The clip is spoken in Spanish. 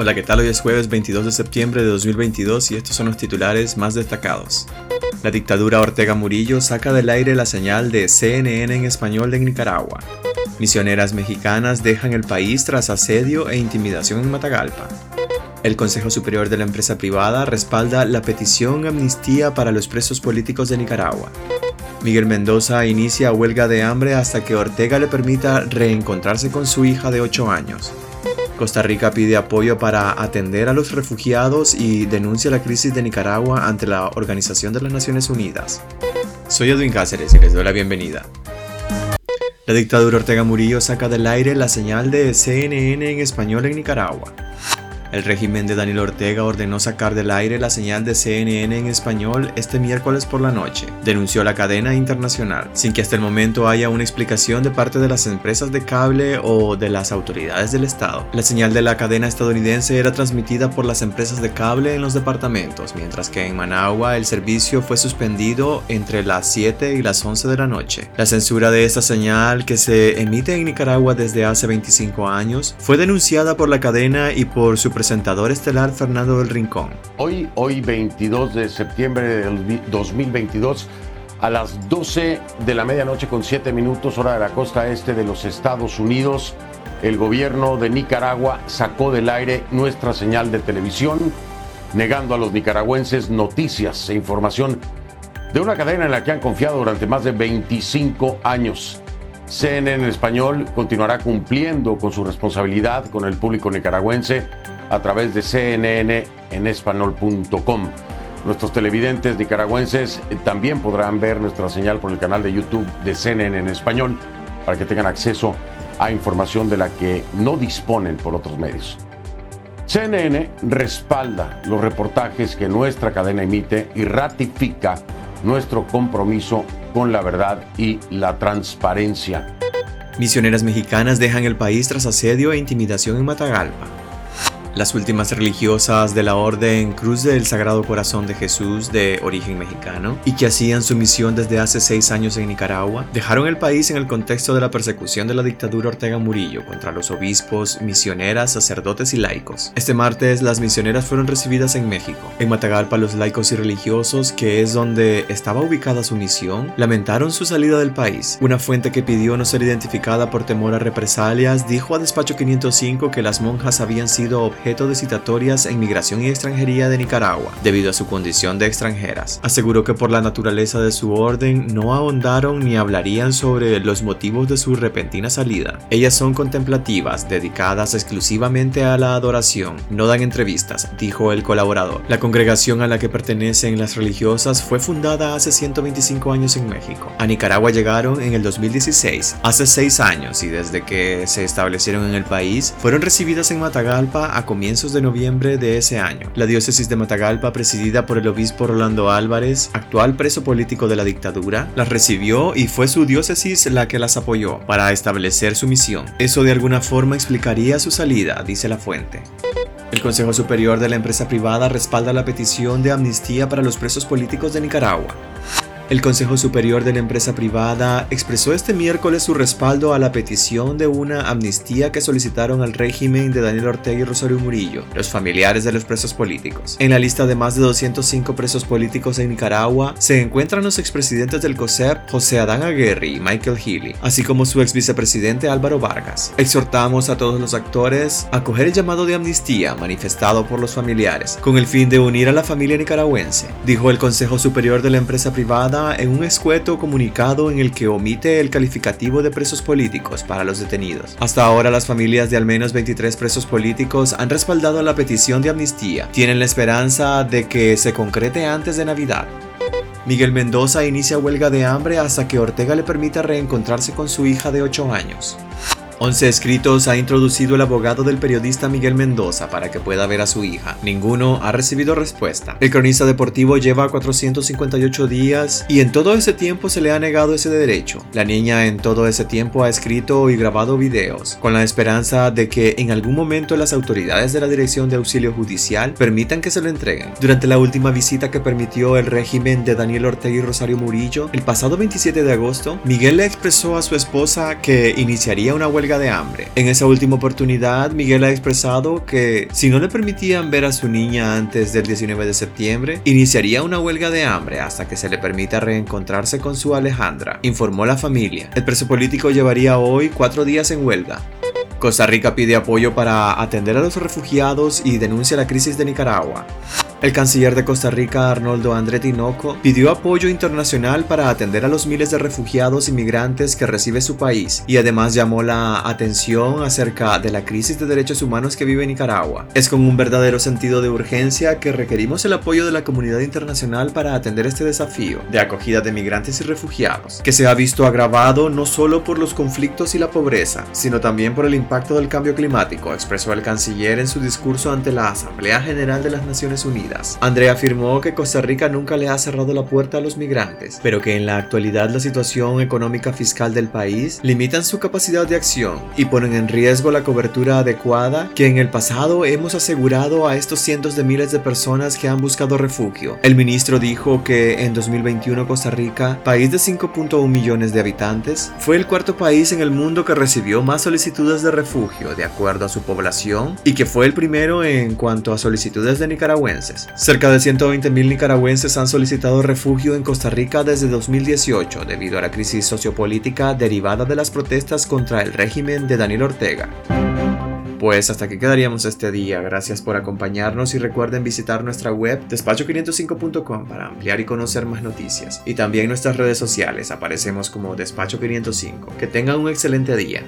Hola, ¿qué tal? Hoy es jueves 22 de septiembre de 2022 y estos son los titulares más destacados. La dictadura Ortega Murillo saca del aire la señal de CNN en español de Nicaragua. Misioneras mexicanas dejan el país tras asedio e intimidación en Matagalpa. El Consejo Superior de la Empresa Privada respalda la petición amnistía para los presos políticos de Nicaragua. Miguel Mendoza inicia huelga de hambre hasta que Ortega le permita reencontrarse con su hija de 8 años. Costa Rica pide apoyo para atender a los refugiados y denuncia la crisis de Nicaragua ante la Organización de las Naciones Unidas. Soy Edwin Cáceres y les doy la bienvenida. La dictadura Ortega Murillo saca del aire la señal de CNN en español en Nicaragua. El régimen de Daniel Ortega ordenó sacar del aire la señal de CNN en español este miércoles por la noche, denunció la cadena internacional, sin que hasta el momento haya una explicación de parte de las empresas de cable o de las autoridades del Estado. La señal de la cadena estadounidense era transmitida por las empresas de cable en los departamentos, mientras que en Managua el servicio fue suspendido entre las 7 y las 11 de la noche. La censura de esta señal, que se emite en Nicaragua desde hace 25 años, fue denunciada por la cadena y por su presentador estelar Fernando del Rincón. Hoy, hoy 22 de septiembre del 2022, a las 12 de la medianoche con 7 minutos hora de la costa este de los Estados Unidos, el gobierno de Nicaragua sacó del aire nuestra señal de televisión, negando a los nicaragüenses noticias e información de una cadena en la que han confiado durante más de 25 años. CNN en español continuará cumpliendo con su responsabilidad con el público nicaragüense a través de CNN en español.com. Nuestros televidentes nicaragüenses también podrán ver nuestra señal por el canal de YouTube de CNN en español para que tengan acceso a información de la que no disponen por otros medios. CNN respalda los reportajes que nuestra cadena emite y ratifica nuestro compromiso con la verdad y la transparencia. Misioneras mexicanas dejan el país tras asedio e intimidación en Matagalpa. Las últimas religiosas de la Orden Cruz del Sagrado Corazón de Jesús de origen mexicano y que hacían su misión desde hace seis años en Nicaragua, dejaron el país en el contexto de la persecución de la dictadura Ortega Murillo contra los obispos, misioneras, sacerdotes y laicos. Este martes las misioneras fueron recibidas en México. En Matagalpa los laicos y religiosos, que es donde estaba ubicada su misión, lamentaron su salida del país. Una fuente que pidió no ser identificada por temor a represalias dijo a Despacho 505 que las monjas habían sido de citatorias en migración y extranjería de Nicaragua, debido a su condición de extranjeras. Aseguró que por la naturaleza de su orden no ahondaron ni hablarían sobre los motivos de su repentina salida. Ellas son contemplativas, dedicadas exclusivamente a la adoración, no dan entrevistas, dijo el colaborador. La congregación a la que pertenecen las religiosas fue fundada hace 125 años en México. A Nicaragua llegaron en el 2016, hace seis años, y desde que se establecieron en el país, fueron recibidas en Matagalpa a comienzos de noviembre de ese año. La diócesis de Matagalpa, presidida por el obispo Rolando Álvarez, actual preso político de la dictadura, las recibió y fue su diócesis la que las apoyó para establecer su misión. Eso de alguna forma explicaría su salida, dice la fuente. El Consejo Superior de la Empresa Privada respalda la petición de amnistía para los presos políticos de Nicaragua. El Consejo Superior de la Empresa Privada expresó este miércoles su respaldo a la petición de una amnistía que solicitaron al régimen de Daniel Ortega y Rosario Murillo, los familiares de los presos políticos. En la lista de más de 205 presos políticos en Nicaragua se encuentran los expresidentes del COSEP, José Adán Aguirre y Michael Healy, así como su ex vicepresidente Álvaro Vargas. Exhortamos a todos los actores a acoger el llamado de amnistía manifestado por los familiares, con el fin de unir a la familia nicaragüense, dijo el Consejo Superior de la Empresa Privada en un escueto comunicado en el que omite el calificativo de presos políticos para los detenidos. Hasta ahora las familias de al menos 23 presos políticos han respaldado la petición de amnistía. Tienen la esperanza de que se concrete antes de Navidad. Miguel Mendoza inicia huelga de hambre hasta que Ortega le permita reencontrarse con su hija de 8 años. 11 escritos ha introducido el abogado del periodista Miguel Mendoza para que pueda ver a su hija. Ninguno ha recibido respuesta. El cronista deportivo lleva 458 días y en todo ese tiempo se le ha negado ese derecho. La niña en todo ese tiempo ha escrito y grabado videos, con la esperanza de que en algún momento las autoridades de la Dirección de Auxilio Judicial permitan que se lo entreguen. Durante la última visita que permitió el régimen de Daniel Ortega y Rosario Murillo, el pasado 27 de agosto, Miguel le expresó a su esposa que iniciaría una huelga de hambre. En esa última oportunidad, Miguel ha expresado que si no le permitían ver a su niña antes del 19 de septiembre, iniciaría una huelga de hambre hasta que se le permita reencontrarse con su Alejandra, informó la familia. El preso político llevaría hoy cuatro días en huelga. Costa Rica pide apoyo para atender a los refugiados y denuncia la crisis de Nicaragua. El canciller de Costa Rica, Arnoldo André Tinoco, pidió apoyo internacional para atender a los miles de refugiados y migrantes que recibe su país y además llamó la atención acerca de la crisis de derechos humanos que vive Nicaragua. Es con un verdadero sentido de urgencia que requerimos el apoyo de la comunidad internacional para atender este desafío de acogida de migrantes y refugiados, que se ha visto agravado no solo por los conflictos y la pobreza, sino también por el impacto del cambio climático, expresó el canciller en su discurso ante la Asamblea General de las Naciones Unidas. Andrea afirmó que Costa Rica nunca le ha cerrado la puerta a los migrantes, pero que en la actualidad la situación económica fiscal del país limitan su capacidad de acción y ponen en riesgo la cobertura adecuada que en el pasado hemos asegurado a estos cientos de miles de personas que han buscado refugio. El ministro dijo que en 2021 Costa Rica, país de 5.1 millones de habitantes, fue el cuarto país en el mundo que recibió más solicitudes de refugio de acuerdo a su población y que fue el primero en cuanto a solicitudes de nicaragüenses. Cerca de 120.000 nicaragüenses han solicitado refugio en Costa Rica desde 2018 debido a la crisis sociopolítica derivada de las protestas contra el régimen de Daniel Ortega. Pues hasta aquí quedaríamos este día. Gracias por acompañarnos y recuerden visitar nuestra web despacho505.com para ampliar y conocer más noticias. Y también nuestras redes sociales aparecemos como Despacho505. Que tengan un excelente día.